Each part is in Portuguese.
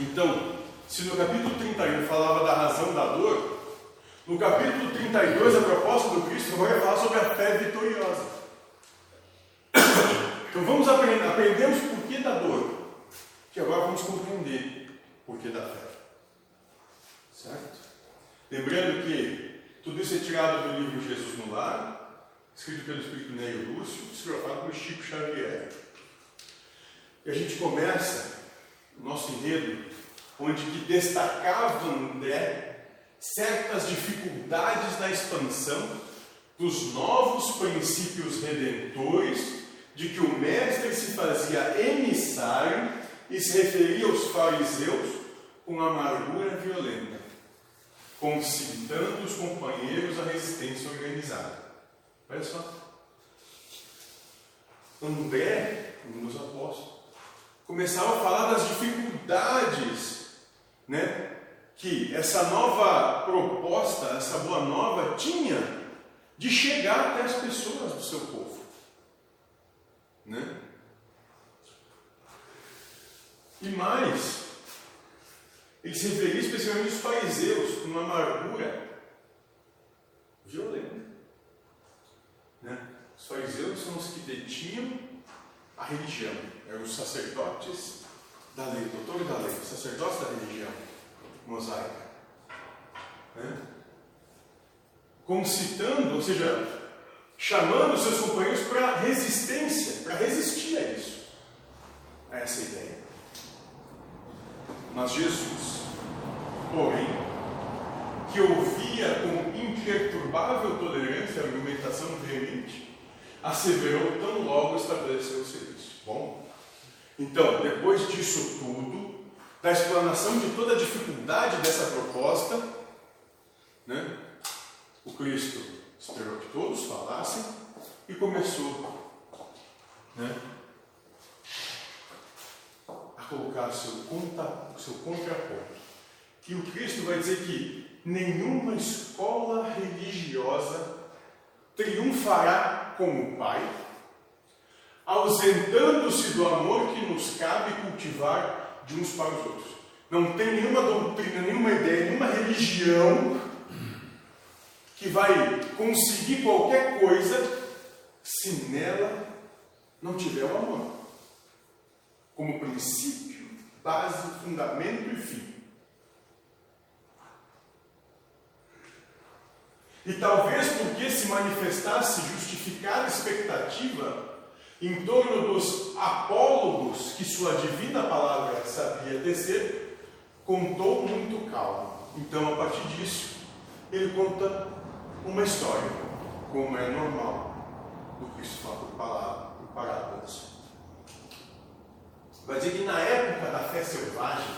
Então, se no capítulo 31 falava da razão da dor, no capítulo 32 a proposta do Cristo vai falar sobre a fé vitoriosa. Então vamos aprender, aprendemos por que da dor, que agora vamos compreender por que da fé. Certo? Lembrando que tudo isso é tirado do livro Jesus no Lar, escrito pelo Espírito Neio Lúcio, psicografado por Chico Xavier. E a gente começa o nosso enredo, onde que destacava André certas dificuldades na expansão dos novos princípios redentores, de que o mestre se fazia emissário e se referia aos fariseus com amargura violenta, concitando os companheiros à resistência organizada. Olha só. André, um dos apóstolos, começava a falar das dificuldades né, que essa nova proposta, essa boa nova tinha de chegar até as pessoas do seu povo. Né? E mais, ele se referia especialmente aos fariseus com uma amargura violenta. Né? Os fariseus são os que detinham religião, eram os sacerdotes da lei, doutores da lei, sacerdotes da religião mosaica. Né? Concitando, ou seja, chamando seus companheiros para resistência, para resistir a isso, a essa ideia. Mas Jesus, porém, que ouvia com imperturbável tolerância a argumentação veemente, asseverou tão logo estabeleceu o serviço. Bom, então, depois disso tudo, da explanação de toda a dificuldade dessa proposta, né, o Cristo esperou que todos falassem e começou né, a colocar seu, conta, seu contraponto. E o Cristo vai dizer que nenhuma escola religiosa triunfará com o Pai, ausentando-se do amor que nos cabe cultivar de uns para os outros. Não tem nenhuma doutrina, nenhuma ideia, nenhuma religião que vai conseguir qualquer coisa se nela não tiver o amor como princípio, base, fundamento e fim. E talvez porque se manifestasse justificada expectativa em torno dos apólogos que sua divina palavra sabia tecer, contou muito calmo. Então, a partir disso, ele conta uma história, como é normal do Cristo fala por parábolas. Vai dizer que na época da fé selvagem,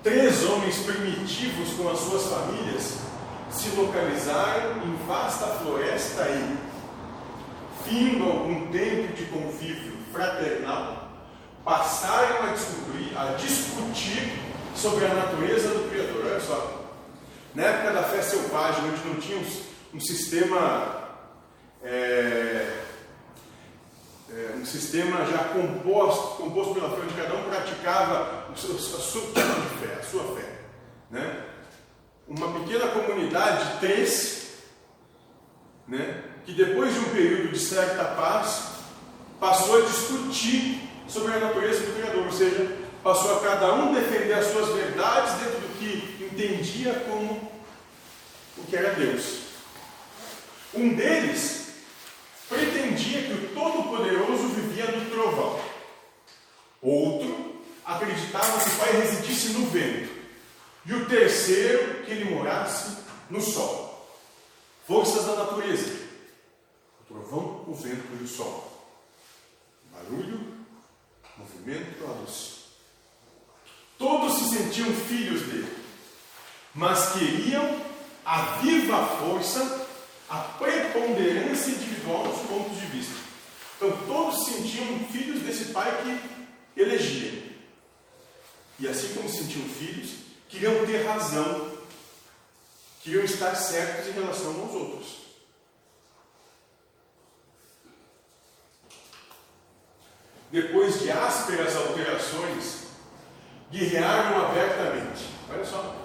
três homens primitivos com as suas famílias se localizaram em vasta floresta e, findo algum tempo de convívio fraternal, passaram a descobrir, a discutir sobre a natureza do Criador. Olha só, na época da fé selvagem, onde não tinha um, sistema é, é, um sistema já composto, composto pela fé, onde cada um praticava a sua, a sua fé, a sua fé. Né? Uma pequena comunidade de três, né, que depois de um período de certa paz, passou a discutir sobre a natureza do Criador, ou seja, passou a cada um defender as suas verdades dentro do que entendia como o que era Deus. Um deles pretendia que o Todo-Poderoso vivia no trovão. Outro acreditava que o Pai residisse no vento. E o terceiro, que ele morasse no sol. Forças da natureza: o trovão, o vento e o sol. Barulho, movimento, a luz. Todos se sentiam filhos dele, mas queriam a viva força a preponderância individual dos pontos de vista. Então todos se sentiam filhos desse pai que elegia. E assim como se sentiam filhos, queriam ter razão, queriam estar certos em relação aos outros. Depois de ásperas alterações guerrearam abertamente. Olha só.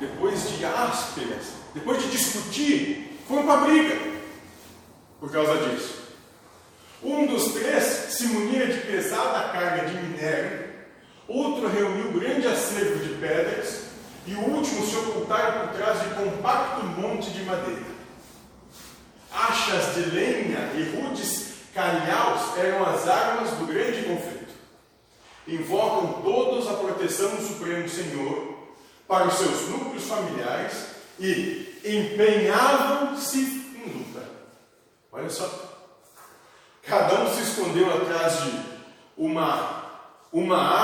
Depois de ásperas, depois de discutir, foram para a briga por causa disso. Um dos três se munia de pesada carga de minério, outro reuniu grande acervo de pedras, e o último se ocultaram por trás de compacto monte de madeira. Achas de lenha e rudes calhaus eram as armas do grande conflito. Invocam todos a proteção do Supremo Senhor para os seus núcleos familiares e empenhavam-se em luta. Olha só. Cada um se escondeu atrás de uma, uma um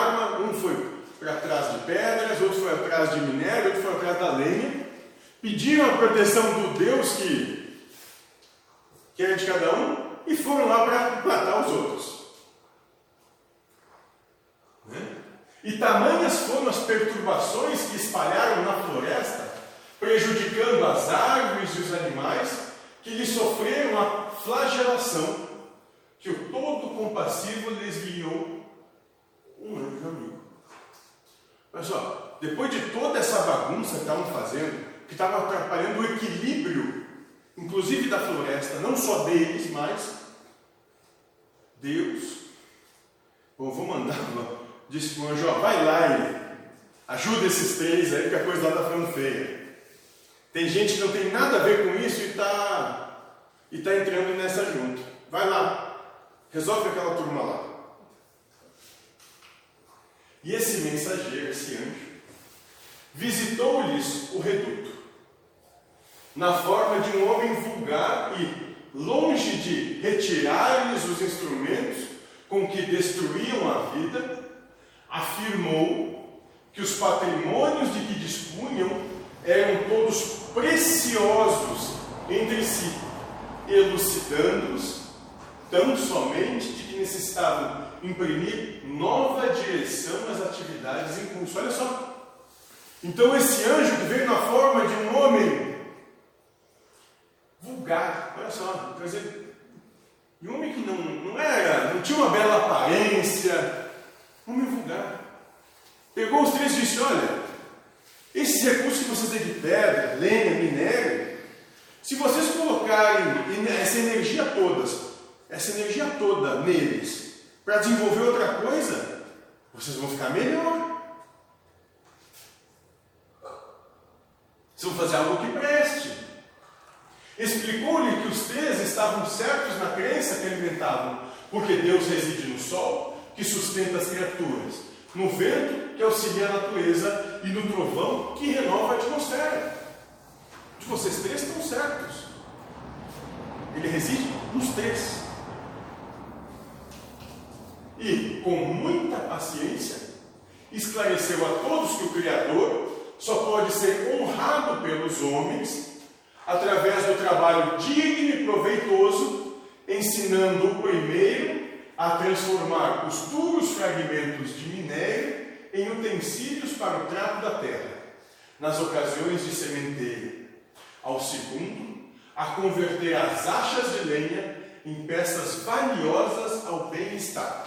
para trás de pedras, outro foi atrás de minério, outro foi atrás da lenha. Pediram a proteção do Deus que, que era de cada um e foram lá para matar os outros. Né? E tamanhas foram as perturbações que espalharam na floresta, prejudicando as árvores e os animais, que lhes sofreram a flagelação, que o todo compassivo lhes guiou um anjo amigo. Olha só, depois de toda essa bagunça que estavam fazendo, que estava atrapalhando o equilíbrio, inclusive da floresta, não só deles, mas Deus, bom, vou mandar, disse para o anjo, vai lá e ajuda esses três aí, porque a coisa lá está ficando feia. Tem gente que não tem nada a ver com isso e está e tá entrando nessa junto. Vai lá, resolve aquela turma lá. E esse mensageiro, esse anjo, visitou-lhes o reduto, na forma de um homem vulgar e, longe de retirar-lhes os instrumentos com que destruíam a vida, afirmou que os patrimônios de que dispunham eram todos preciosos entre si, elucidando-os tão somente de que necessitavam imprimir nova direção às atividades em curso. Olha só. Então esse anjo que veio na forma de um homem vulgar, olha só, quer dizer, um homem que não, não era, não tinha uma bela aparência, homem vulgar. Pegou os três e disse, olha, esses recursos que vocês têm de pedra, lenha, minério, se vocês colocarem essa energia toda, essa energia toda neles, para desenvolver outra coisa, vocês vão ficar melhor. Vocês vão fazer algo que preste. Explicou-lhe que os três estavam certos na crença que alimentavam, porque Deus reside no sol, que sustenta as criaturas, no vento, que auxilia a natureza, e no trovão, que renova a atmosfera. Vocês três estão certos. Ele reside nos três e, com muita paciência, esclareceu a todos que o Criador só pode ser honrado pelos homens através do trabalho digno e proveitoso, ensinando o primeiro a transformar os duros fragmentos de minério em utensílios para o trato da terra, nas ocasiões de sementeio. Ao segundo, a converter as achas de lenha em peças valiosas ao bem-estar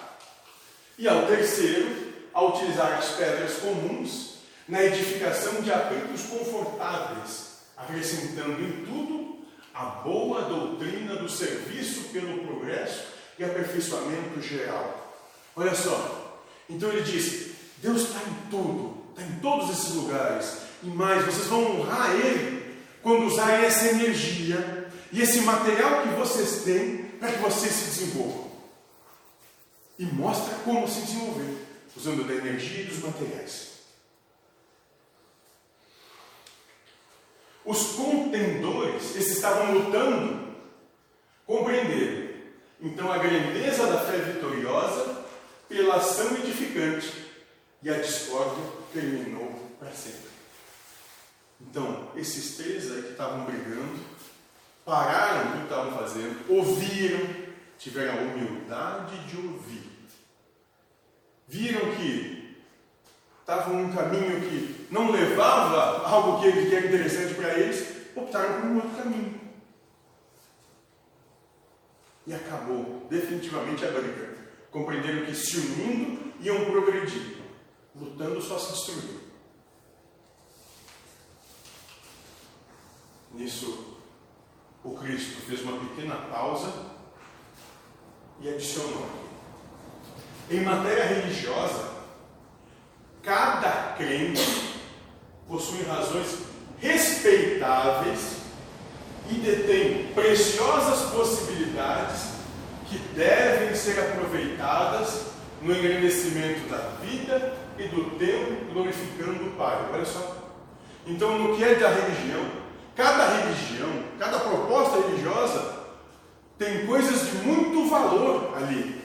e ao terceiro, a utilizar as pedras comuns na edificação de abritos confortáveis, acrescentando em tudo a boa doutrina do serviço pelo progresso e aperfeiçoamento geral. Olha só, então ele diz: Deus está em tudo, está em todos esses lugares, e mais, vocês vão honrar Ele quando usarem essa energia e esse material que vocês têm para que vocês se desenvolvam e mostra como se desenvolver, usando da energia e dos materiais. Os contendores, esses estavam lutando, compreenderam então a grandeza da fé vitoriosa pela ação edificante e a discórdia terminou para sempre. Então, esses três aí que estavam brigando, pararam o que estavam fazendo, ouviram, tiveram a humildade de ouvir, viram que estavam num caminho que não levava algo que, era interessante para eles, optaram por um outro caminho. E acabou definitivamente a briga compreenderam que se unindo iam progredir, lutando só se destruir. Nisso, o Cristo fez uma pequena pausa e adicionou. Em matéria religiosa, cada crente possui razões respeitáveis e detém preciosas possibilidades que devem ser aproveitadas no engrandecimento da vida e do tempo glorificando o Pai. Olha só. Então, no que é da religião, cada religião, cada proposta religiosa tem coisas de muito valor ali.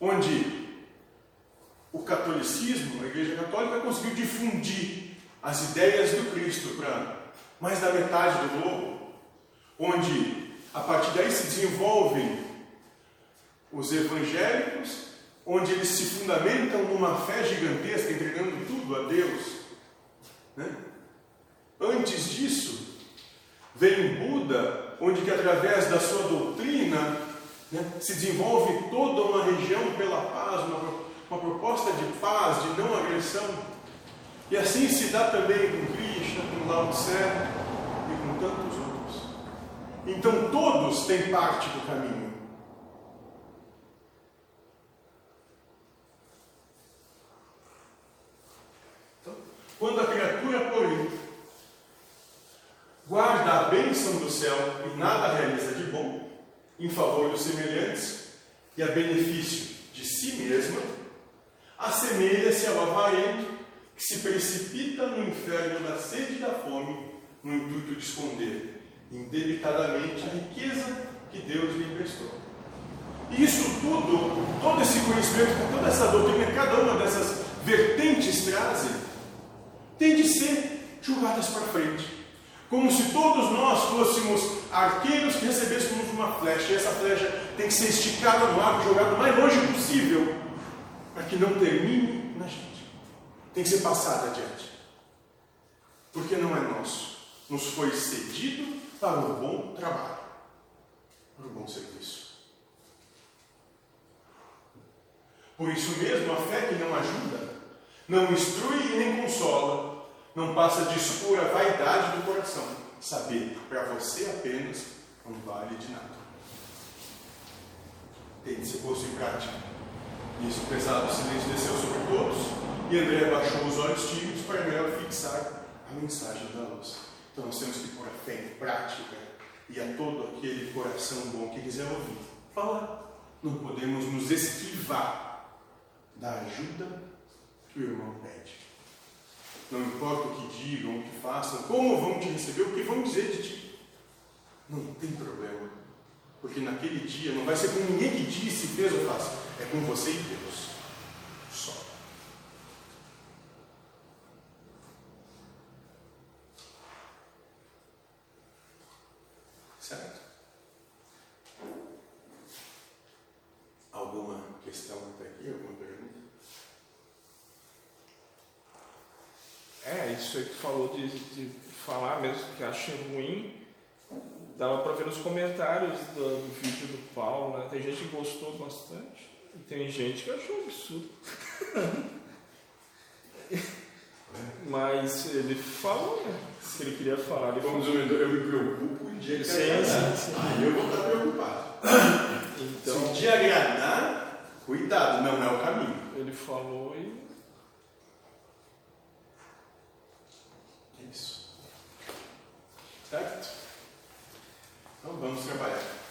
Onde o catolicismo, a Igreja Católica, conseguiu difundir as ideias do Cristo para mais da metade do globo, onde a partir daí se desenvolvem os evangélicos, onde eles se fundamentam numa fé gigantesca, entregando tudo a Deus. Né? Antes disso, vem Buda, onde que através da sua doutrina né, se desenvolve toda uma região pela paz, uma, uma proposta de paz, de não agressão. E assim se dá também com Krishna, com Lao Tse e com tantos outros. Então todos têm parte do caminho. Então, quando a criatura, porém, guarda a bênção do céu e nada realiza de bom, em favor dos semelhantes e a benefício de si mesma, assemelha-se ao avarento que se precipita no inferno da sede e da fome no intuito de esconder indebitadamente a riqueza que Deus lhe emprestou. E isso tudo, todo esse conhecimento, toda essa doutrina, cada uma dessas vertentes trazem, tem de ser jogadas para frente. Como se todos nós fôssemos arqueiros que recebêssemos uma flecha, e essa flecha tem que ser esticada no ar, jogada o mais longe possível, para que não termine na gente. Tem que ser passada adiante. Porque não é nosso. Nos foi cedido para o bom trabalho, para o bom serviço. Por isso mesmo, a fé que não ajuda, não instrui e nem consola, não passa de escura vaidade do coração. Saber para você apenas não vale de nada. Tem de ser posto em prática. Nisso, pesado silêncio desceu sobre todos e André baixou os olhos tímidos para melhor fixar a mensagem da luz. Então nós temos que pôr a fé em prática e a todo aquele coração bom que quiser ouvir. Falar. Não podemos nos esquivar da ajuda que o irmão pede. Não importa o que digam, o que façam, como vão te receber, o que vão dizer de ti. Não tem problema. Porque naquele dia não vai ser com ninguém que disse, fez ou faz. É com você e Deus. Só. Certo? Alguma questão até aqui? Alguma pergunta? É, isso aí que falou de, de falar mesmo que acha ruim, dava para ver nos comentários do, vídeo do Paulo, né? Tem gente que gostou bastante e tem gente que achou absurdo. Mas ele falou, né? Se ele queria falar, ele Vamos falou. eu me preocupo em dia que Sim, agradar. sim, sim. Aí eu vou estar preocupado. Então, Se um dia agradar, cuidado, não é o caminho. ele falou e É isso. Certo? Então vamos trabalhar.